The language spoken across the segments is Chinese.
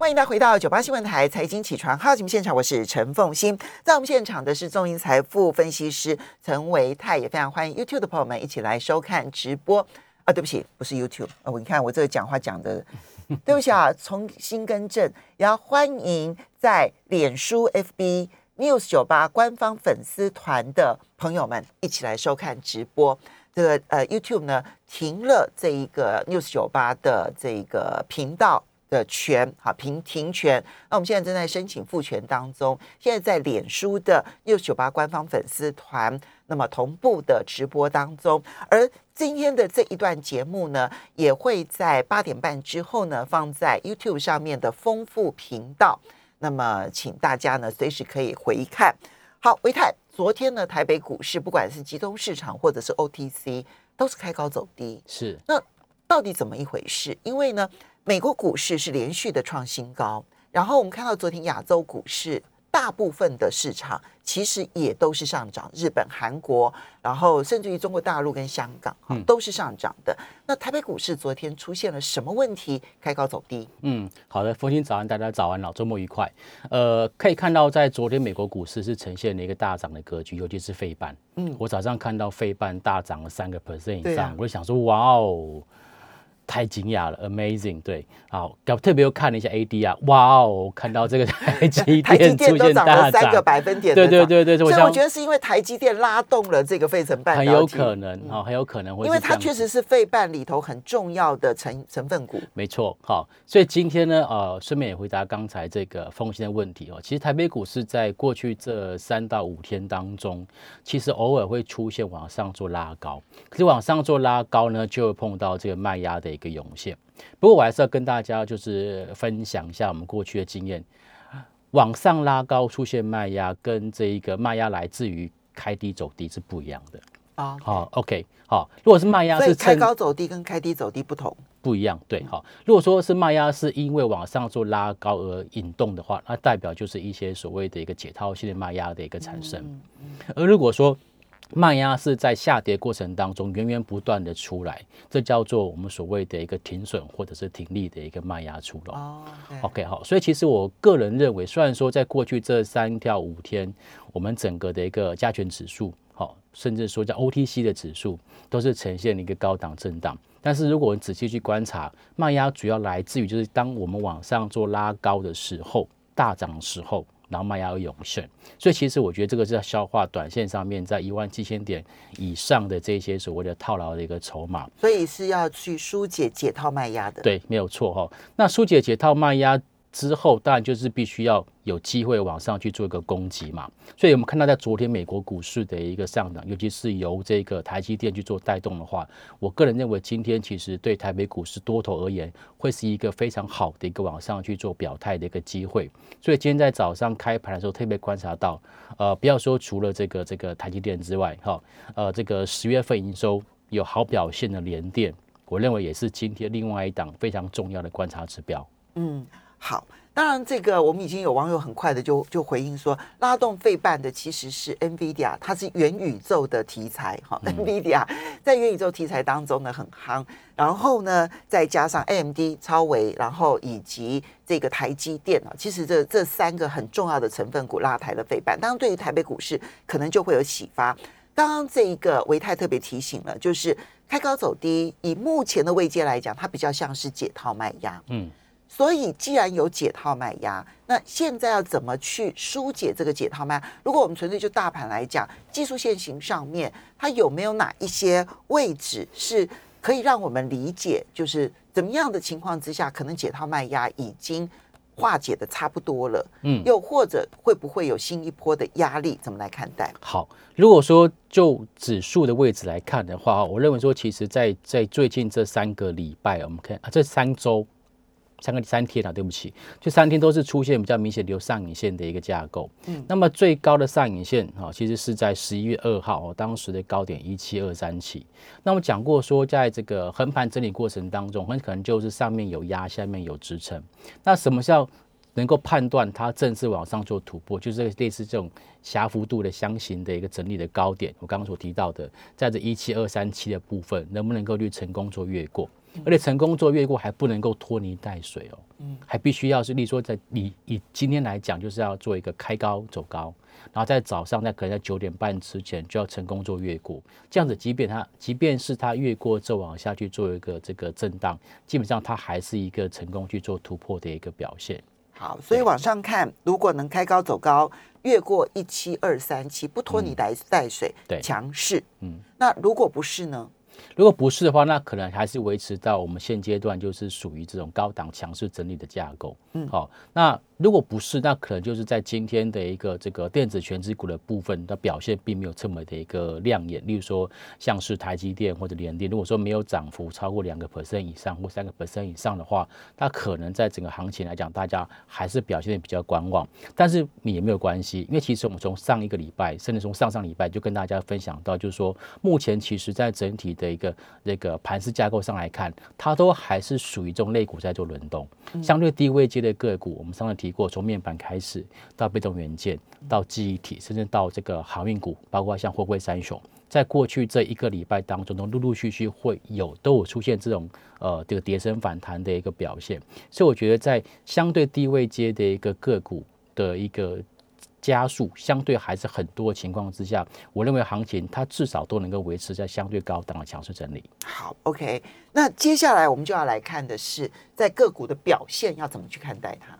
欢迎大家回到九八新闻台财经起床号节目现场，我是陈凤欣，在我们现场的是中银财富分析师陈维泰，也非常欢迎 YouTube 的朋友们一起来收看直播啊！对不起，不是 YouTube 啊，我你看我这个讲话讲的，对不起啊，重新更正，也要欢迎在脸书 FB News 九八官方粉丝团的朋友们一起来收看直播。这个呃 YouTube 呢停了这一个 News 九八的这个频道。的权好平停权，那我们现在正在申请复权当中。现在在脸书的六九八官方粉丝团，那么同步的直播当中。而今天的这一段节目呢，也会在八点半之后呢，放在 YouTube 上面的丰富频道。那么，请大家呢随时可以回看。好，维泰，昨天呢，台北股市不管是集中市场或者是 OTC，都是开高走低。是，那到底怎么一回事？因为呢？美国股市是连续的创新高，然后我们看到昨天亚洲股市大部分的市场其实也都是上涨，日本、韩国，然后甚至于中国大陆跟香港都是上涨的。那台北股市昨天出现了什么问题？开高走低。嗯，好的，风清早安，大家早安，老周末愉快。呃，可以看到在昨天美国股市是呈现了一个大涨的格局，尤其是费半。嗯，我早上看到费半大涨了三个 percent 以上，我就想说，哇哦。太惊讶了，amazing！对，好，特别又看了一下 AD 啊，哇哦，看到这个台积 电出现大涨，三个百分点，对对对对，所以我觉得是因为台积电拉动了这个费城半导体，很有可能哦，很有可能会，因为它确实是费半里头很重要的成成分股，没错，好，所以今天呢，呃，顺便也回答刚才这个风险的问题哦，其实台北股市在过去这三到五天当中，其实偶尔会出现往上做拉高，可是往上做拉高呢，就会碰到这个卖压的。一个涌现，不过我还是要跟大家就是分享一下我们过去的经验，往上拉高出现卖压，跟这一个卖压来自于开低走低是不一样的啊。好，OK，好，如果是卖压是开高走低跟开低走低不同，不一样，对，好。如果说是卖压是因为往上做拉高而引动的话，那代表就是一些所谓的一个解套性的卖压的一个产生，而如果说卖压是在下跌过程当中源源不断的出来，这叫做我们所谓的一个停损或者是停利的一个卖压出笼。哦，OK，好，所以其实我个人认为，虽然说在过去这三到五天，我们整个的一个加权指数，好，甚至说叫 OTC 的指数，都是呈现一个高档震荡，但是如果我们仔细去观察，卖压主要来自于就是当我们往上做拉高的时候，大涨的时候。然后卖压涌现，所以其实我觉得这个是要消化短线上面在一万七千点以上的这些所谓的套牢的一个筹码，所以是要去疏解解套卖压的。对，没有错哈。那疏解解套卖压。之后当然就是必须要有机会往上去做一个攻击嘛，所以我们看到在昨天美国股市的一个上涨，尤其是由这个台积电去做带动的话，我个人认为今天其实对台北股市多头而言，会是一个非常好的一个往上去做表态的一个机会。所以今天在早上开盘的时候，特别观察到，呃，不要说除了这个这个台积电之外，哈，呃，这个十月份营收有好表现的联电，我认为也是今天另外一档非常重要的观察指标。嗯。好，当然这个我们已经有网友很快的就就回应说，拉动费半的其实是 NVIDIA，它是元宇宙的题材哈，NVIDIA 在元宇宙题材当中呢很夯，然后呢再加上 AMD、超维，然后以及这个台积电啊，其实这这三个很重要的成分股拉抬了费半，当然对于台北股市可能就会有启发。刚刚这一个维泰特别提醒了，就是开高走低，以目前的位阶来讲，它比较像是解套卖压，嗯。所以，既然有解套卖压，那现在要怎么去疏解这个解套卖？如果我们纯粹就大盘来讲，技术线型上面，它有没有哪一些位置是可以让我们理解，就是怎么样的情况之下，可能解套卖压已经化解的差不多了？嗯，又或者会不会有新一波的压力？怎么来看待？好，如果说就指数的位置来看的话，我认为说，其实，在在最近这三个礼拜，我们看啊，这三周。三个三天啊，对不起，这三天都是出现比较明显留上影线的一个架构。嗯，那么最高的上影线啊，其实是在十一月二号，当时的高点一七二三七。那我讲过说，在这个横盘整理过程当中，很可能就是上面有压，下面有支撑。那什么叫能够判断它正式往上做突破？就是类似这种狭幅度的箱型的一个整理的高点。我刚刚所提到的，在这一七二三七的部分，能不能够去成功做越过？而且成功做越过还不能够拖泥带水哦，嗯，还必须要是，例如说在你以今天来讲，就是要做一个开高走高，然后在早上在可能在九点半之前就要成功做越过，这样子，即便它即便是它越过之后往下去做一个这个震荡，基本上它还是一个成功去做突破的一个表现。好，所以往上看，如果能开高走高，越过一七二三七，不拖泥带带水，对，强势，嗯，那如果不是呢？如果不是的话，那可能还是维持到我们现阶段就是属于这种高档强势整理的架构。嗯，好，那如果不是，那可能就是在今天的一个这个电子全值股的部分的表现并没有这么的一个亮眼。例如说，像是台积电或者联电，如果说没有涨幅超过两个 percent 以上或三个 percent 以上的话，它可能在整个行情来讲，大家还是表现的比较观望。但是也没有关系，因为其实我们从上一个礼拜，甚至从上上礼拜就跟大家分享到，就是说目前其实在整体的一个这个盘势架构上来看，它都还是属于这种类股在做轮动，相对低位阶的个股，我们上次提过，从面板开始到被动元件，到记忆体，甚至到这个航运股，包括像货柜三雄，在过去这一个礼拜当中，都陆陆续续会有都有出现这种呃这个跌升反弹的一个表现，所以我觉得在相对低位阶的一个个股的一个。加速相对还是很多情况之下，我认为行情它至少都能够维持在相对高档的强势整理。好，OK，那接下来我们就要来看的是在个股的表现要怎么去看待它。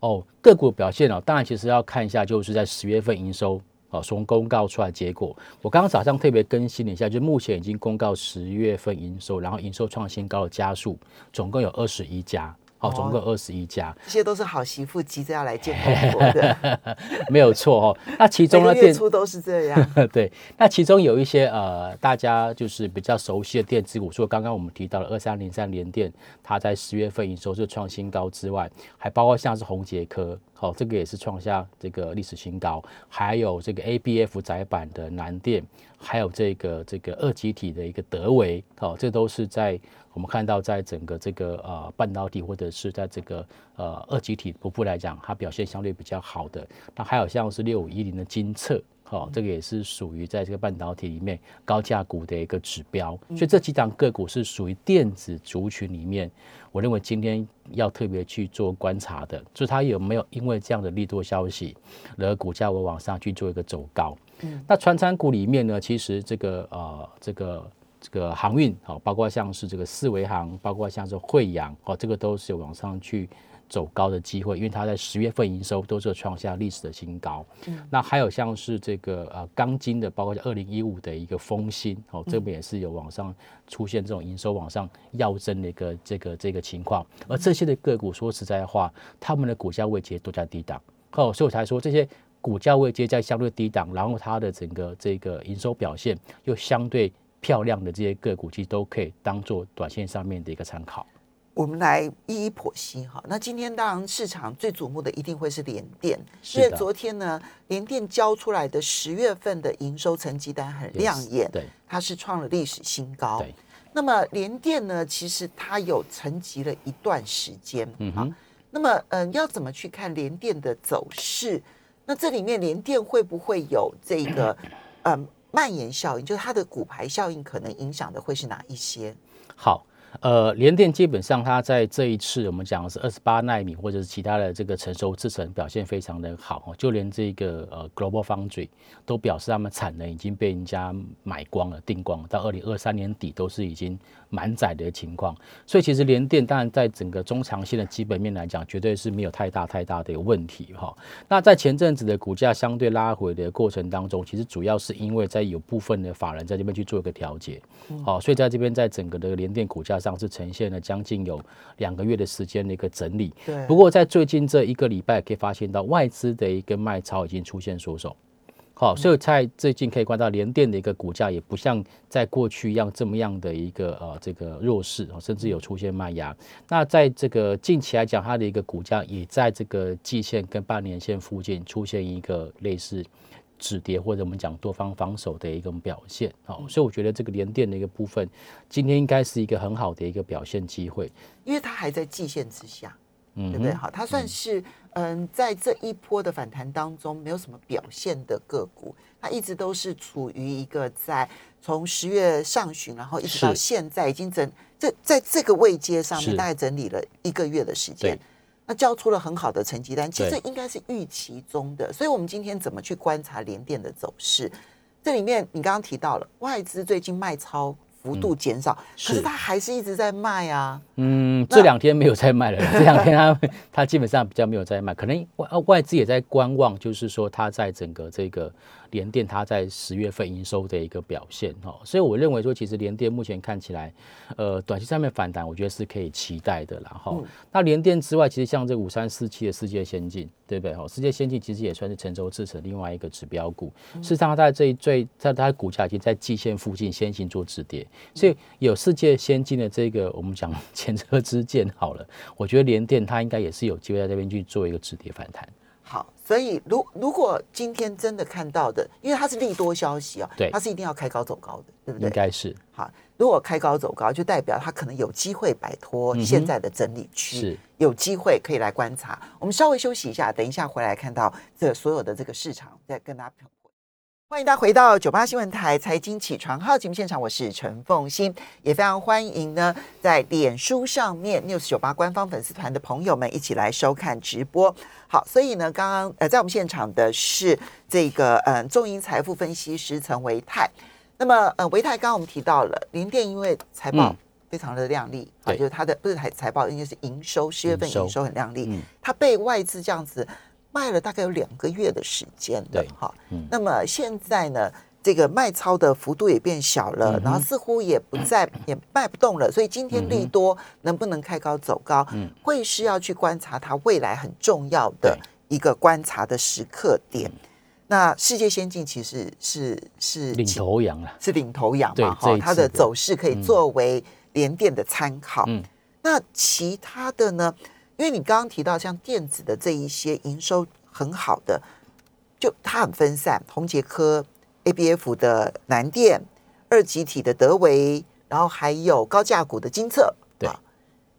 哦，个股表现哦，当然其实要看一下就是在十月份营收哦，从公告出来结果，我刚刚早上特别更新了一下，就目前已经公告十月份营收，然后营收创新高的加速，总共有二十一家。好，总共二十一家，这些都是好媳妇急着要来见公婆的，没有错哦。那其中呢，月初都是这样。对，那其中有一些呃，大家就是比较熟悉的电子股，除了刚刚我们提到的二三零三联电，它在十月份营收是创新高之外，还包括像是宏杰科，好，这个也是创下这个历史新高，还有这个 A B F 窄板的南电，还有这个这个二极体的一个德维，好，这都是在。我们看到，在整个这个呃半导体或者是在这个呃二极体部分来讲，它表现相对比较好的。那还有像是六五一零的金策，哦，这个也是属于在这个半导体里面高价股的一个指标。所以这几档个股是属于电子族群里面，我认为今天要特别去做观察的，就是它有没有因为这样的利多消息，而股价会往上去做一个走高。嗯，那传产股里面呢，其实这个呃这个。这个航运好，包括像是这个四维航，包括像是惠阳哦，这个都是有往上去走高的机会，因为它在十月份营收都是创下历史的新高。嗯，那还有像是这个呃钢筋的，包括二零一五的一个丰鑫哦，这边也是有往上出现这种营收往上要增的一个这个这个情况。而这些的个股说实在话，他们的股价位阶都在低档哦，所以我才说这些股价位阶在相对低档，然后它的整个这个营收表现又相对。漂亮的这些个股，其实都可以当做短线上面的一个参考。我们来一一剖析哈。那今天当然市场最瞩目的一定会是联电，因为昨天呢，联电交出来的十月份的营收成绩单很亮眼，对，它是创了历史新高。那么联电呢，其实它有沉寂了一段时间，嗯哼。那么，嗯，要怎么去看联电的走势？那这里面联电会不会有这个，嗯？蔓延效应，就是它的股牌效应，可能影响的会是哪一些？好。呃，联电基本上它在这一次我们讲的是二十八纳米或者是其他的这个成熟制程表现非常的好就连这个呃 Global Foundry 都表示他们产能已经被人家买光了、订光了，到二零二三年底都是已经满载的情况。所以其实联电当然在整个中长线的基本面来讲，绝对是没有太大太大的一个问题哈。那在前阵子的股价相对拉回的过程当中，其实主要是因为在有部分的法人在这边去做一个调节，好，所以在这边在整个的联电股价。上是呈现了将近有两个月的时间的一个整理，对。不过在最近这一个礼拜，可以发现到外资的一个卖超已经出现缩手，好，所以在最近可以观察到联电的一个股价也不像在过去一样这么样的一个呃这个弱势甚至有出现卖压。那在这个近期来讲，它的一个股价也在这个季线跟半年线附近出现一个类似。止跌或者我们讲多方防守的一种表现，好，所以我觉得这个连电的一个部分，今天应该是一个很好的一个表现机会，因为它还在季线之下，嗯，对不对？好，它算是嗯，在这一波的反弹当中没有什么表现的个股，它一直都是处于一个在从十月上旬，然后一直到现在已经整这在这个位阶上面大概整理了一个月的时间对，那交出了很好的成绩单，其实这应该是预期中的。所以，我们今天怎么去观察联电的走势？这里面你刚刚提到了外资最近卖超幅度减少，可是是它还是一直在卖啊。嗯，这两天没有在卖了，这两天它它基本上比较没有在卖，可能外外资也在观望，就是说它在整个这个联电它在十月份营收的一个表现哦，所以我认为说，其实联电目前看起来，呃，短期上面反弹，我觉得是可以期待的啦哈。那联电之外，其实像这五三四七的世界先进，对不对？哈，世界先进其实也算是成熟制成另外一个指标股，事实上它在这一最在它的股价已经在季线附近先行做止跌，所以有世界先进的这个我们讲前车之鉴好了，我觉得联电它应该也是有机会在这边去做一个止跌反弹。好，所以如如果今天真的看到的，因为它是利多消息哦，对它是一定要开高走高的，对不对应对？该是好，如果开高走高，就代表它可能有机会摆脱现在的整理区，嗯是有机会可以来观察。我们稍微休息一下，等一下回来看到这所有的这个市场，再跟大家。欢迎大家回到九八新闻台财经起床号节目现场，我是陈凤欣，也非常欢迎呢在脸书上面 news 九八官方粉丝团的朋友们一起来收看直播。好，所以呢，刚刚呃在我们现场的是这个嗯、呃、中银财富分析师陈维泰。那么呃维泰刚刚我们提到了联电，因为财报嗯非常的亮丽，啊，对就是它的不是财财报，应该是营收，十月份营收营收很亮丽，嗯它被外资这样子卖了大概有两个月的时间了对，哈。嗯那么现在呢，这个卖超的幅度也变小了，然后似乎也不再 也卖不动了，所以今天利多能不能开高走高，嗯会是要去观察它未来很重要的一个观察的时刻点。那世界先进其实是是领其头羊了。是领头羊嘛，哈，它的走势可以作为联电的参考。嗯那其他的呢？因为你刚刚提到像电子的这一些营收很好的，就它很分散，宏杰科、ABF 的南电、二极体的德维，然后还有高价股的金策，对啊，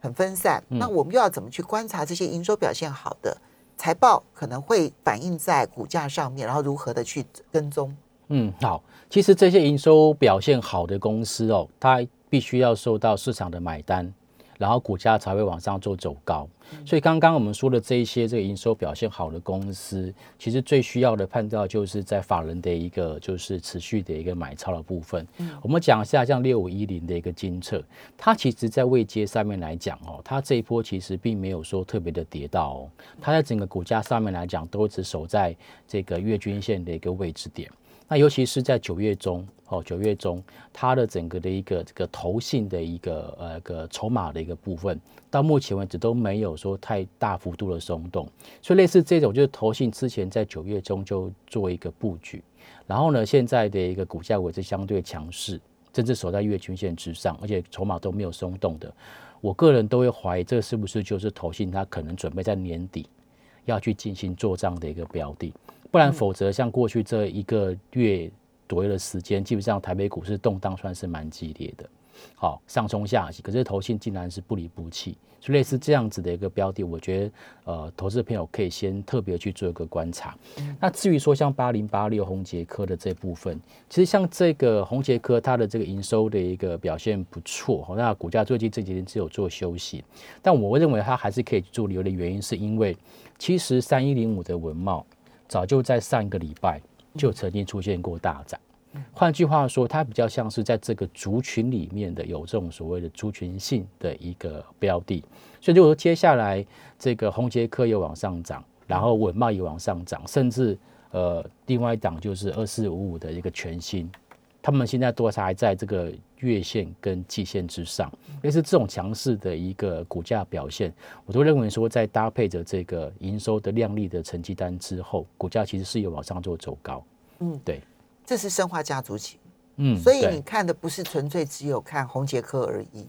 很分散。嗯那我们又要怎么去观察这些营收表现好的财报可能会反映在股价上面，然后如何的去跟踪？嗯，好，其实这些营收表现好的公司哦，它必须要受到市场的买单，然后股价才会往上做走高。所以刚刚我们说的这一些这个营收表现好的公司，其实最需要的判断就是在法人的一个就是持续的一个买超的部分。我们讲一下像六五一零的一个金策，它其实在位阶上面来讲哦，它这一波其实并没有说特别的跌到哦，它在整个股价上面来讲都只守在这个月均线的一个位置点。那尤其是在九月中，哦，九月中它的整个的一个这个投信的一个呃个筹码的一个部分，到目前为止都没有说太大幅度的松动，所以类似这种就是投信之前在九月中就做一个布局，然后呢，现在的一个股价位置相对强势，甚至守在月均线之上，而且筹码都没有松动的，我个人都会怀疑这是不是就是投信它可能准备在年底要去进行做账的一个标的。不然，否则像过去这一个月左右的时间，基本上台北股市动荡算是蛮激烈的，好上冲下洗，可是投信竟然是不离不弃，所以类似这样子的一个标的，我觉得呃，投资朋友可以先特别去做一个观察。那至于说像八零八六红杰科的这部分，其实像这个红杰科，它的这个营收的一个表现不错，那股价最近这几天只有做休息，但我认为它还是可以做理由的原因，是因为其实三一零五的文茂。早就在上一个礼拜就曾经出现过大涨，换句话说，它比较像是在这个族群里面的有这种所谓的族群性的一个标的，所以如果说接下来这个红杰科又往上涨，然后稳茂也往上涨，甚至呃另外一档就是二四五五的一个全新，他们现在多少还在这个月线跟季线之上，类似这种强势的一个股价表现，我都认为说，在搭配着这个营收的亮丽的成绩单之后，股价其实是有往上做走高。嗯，对，这是生化家族型，嗯，所以你看的不是纯粹只有看红杰科而已。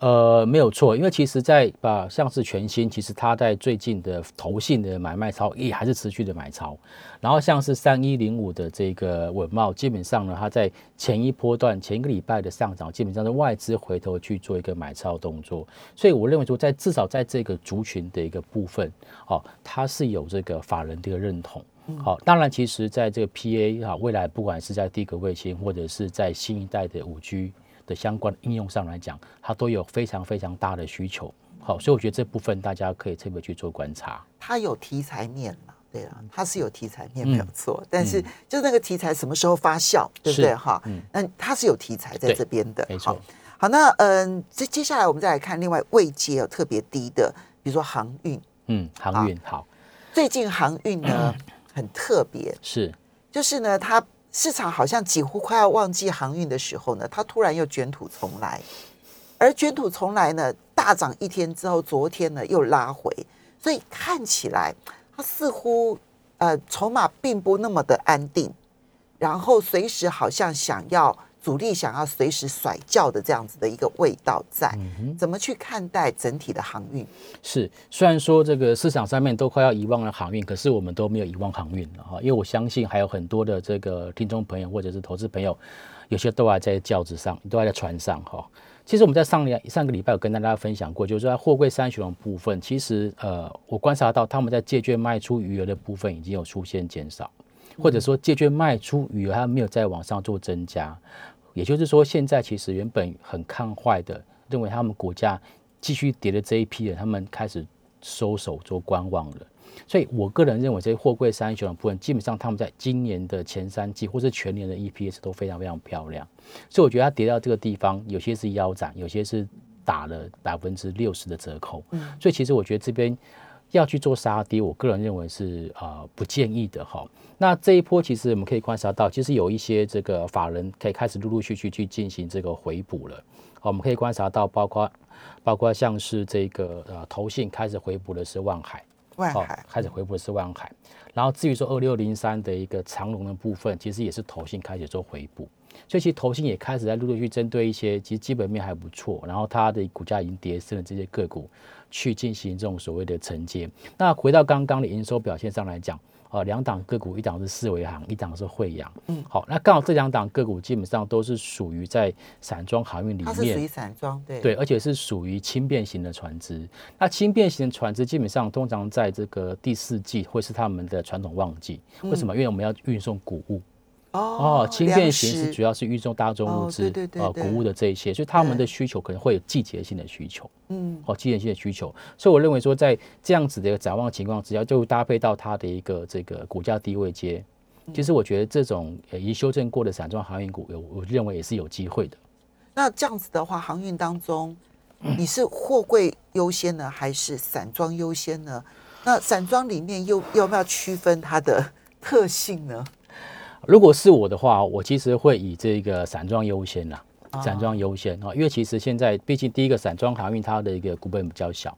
呃，没有错，因为其实在把像是全新，其实它在最近的投信的买卖超也还是持续的买超，然后像是三一零五的这个稳茂，基本上呢，它在前一波段前一个礼拜的上涨，基本上是外资回头去做一个买超动作，所以我认为说在至少在这个族群的一个部分，哦，它是有这个法人的一个认同。好，当然，其实在这个 PA 啊，未来不管是在低格卫星或者是在新一代的五 G。的相关应用上来讲，它都有非常非常大的需求。好，所以我觉得这部分大家可以特别去做观察。它有题材面嘛？对啊，它是有题材面没有错，但是就那个题材什么时候发酵，对不对？哈，嗯，那它是有题材在这边的，没错。好，那嗯，接接下来我们再来看另外位阶有特别低的，比如说航运，嗯，航运好。最近航运呢 很特别，是，就是呢，它市场好像几乎快要忘记航运的时候呢，它突然又卷土重来，而卷土重来呢，大涨一天之后，昨天呢又拉回，所以看起来它似乎呃筹码并不那么的安定，然后随时好像想要。主力想要随时甩轿的这样子的一个味道在，怎么去看待整体的航运？是，虽然说这个市场上面都快要遗忘了航运，可是我们都没有遗忘航运了哈，因为我相信还有很多的这个听众朋友或者是投资朋友，有些都还在轿子上，都还在船上哈。其实我们在上两上个礼拜有跟大家分享过，就是在货柜三雄的部分，其实呃，我观察到他们在借券卖出余额的部分已经有出现减少，或者说借券卖出余额它没有再往上做增加。也就是说，现在其实原本很看坏的，认为他们股价继续跌的这一批人，他们开始收手做观望了。所以我个人认为，这些货柜三雄的部分，基本上他们在今年的前三季或是全年的 EPS 都非常非常漂亮。所以我觉得它跌到这个地方，有些是腰斩，有些是打了百分之六十的折扣。嗯，所以其实我觉得这边。要去做杀跌，我个人认为是啊不建议的哈。那这一波其实我们可以观察到，其实有一些这个法人可以开始陆陆续续去进行这个回补了。好，我们可以观察到，包括包括像是这个呃投信开始回补的是万海，万海开始回补的是万海。然后至于说二六零三的一个长龙的部分，其实也是投信开始做回补。所以其实投信也开始在陆陆续续针对一些其实基本面还不错，然后它的股价已经跌升的这些个股。去进行这种所谓的承接。那回到刚刚的营收表现上来讲，啊，两档个股，一档是四维行，一档是惠阳。嗯，好，那刚好这两档个股基本上都是属于在散装航运里面，它是属于散装，对对，而且是属于轻便型的船只。那轻便型的船只基本上通常在这个第四季会是他们的传统旺季。为什么？因为我们要运送谷物。哦，轻便型是主要是运送大众物资，呃，谷物的这一些，所以他们的需求可能会有季节性的需求，嗯，哦，季节性的需求，所以我认为说，在这样子的一个展望情况之下，就搭配到它的一个这个股价低位阶，其实我觉得这种已修正过的散装航运股，有我认为也是有机会的。那这样子的话，航运当中，你是货柜优先呢，还是散装优先呢？那散装里面又要不要区分它的特性呢？如果是我的话，我其实会以这个散装优先啦，散装优先啊，因为其实现在毕竟第一个散装航运它的一个股本比较小，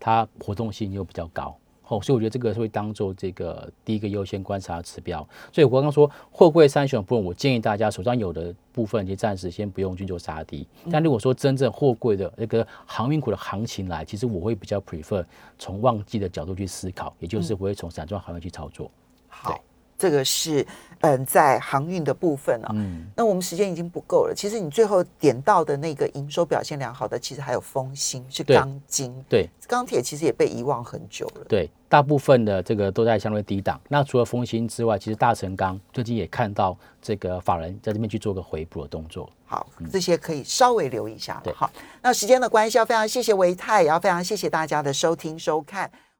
它活动性又比较高，哦，所以我觉得这个会当做这个第一个优先观察指标。所以我刚刚说货柜三选部分，我建议大家手上有的部分就暂时先不用去做杀低。但如果说真正货柜的那个航运股的行情来，其实我会比较 prefer 从旺季的角度去思考，也就是我会从散装航运去操作。好。这个是嗯，在航运的部分啊，嗯，那我们时间已经不够了。其实你最后点到的那个营收表现良好的，其实还有丰兴是钢筋，对，钢铁其实也被遗忘很久了。对，大部分的这个都在相对低档。那除了丰兴之外，其实大成钢最近也看到这个法人在这边去做个回补的动作。好，这些可以稍微留意一下。好，那时间的关系，要非常谢谢维泰，也要非常谢谢大家的收听收看。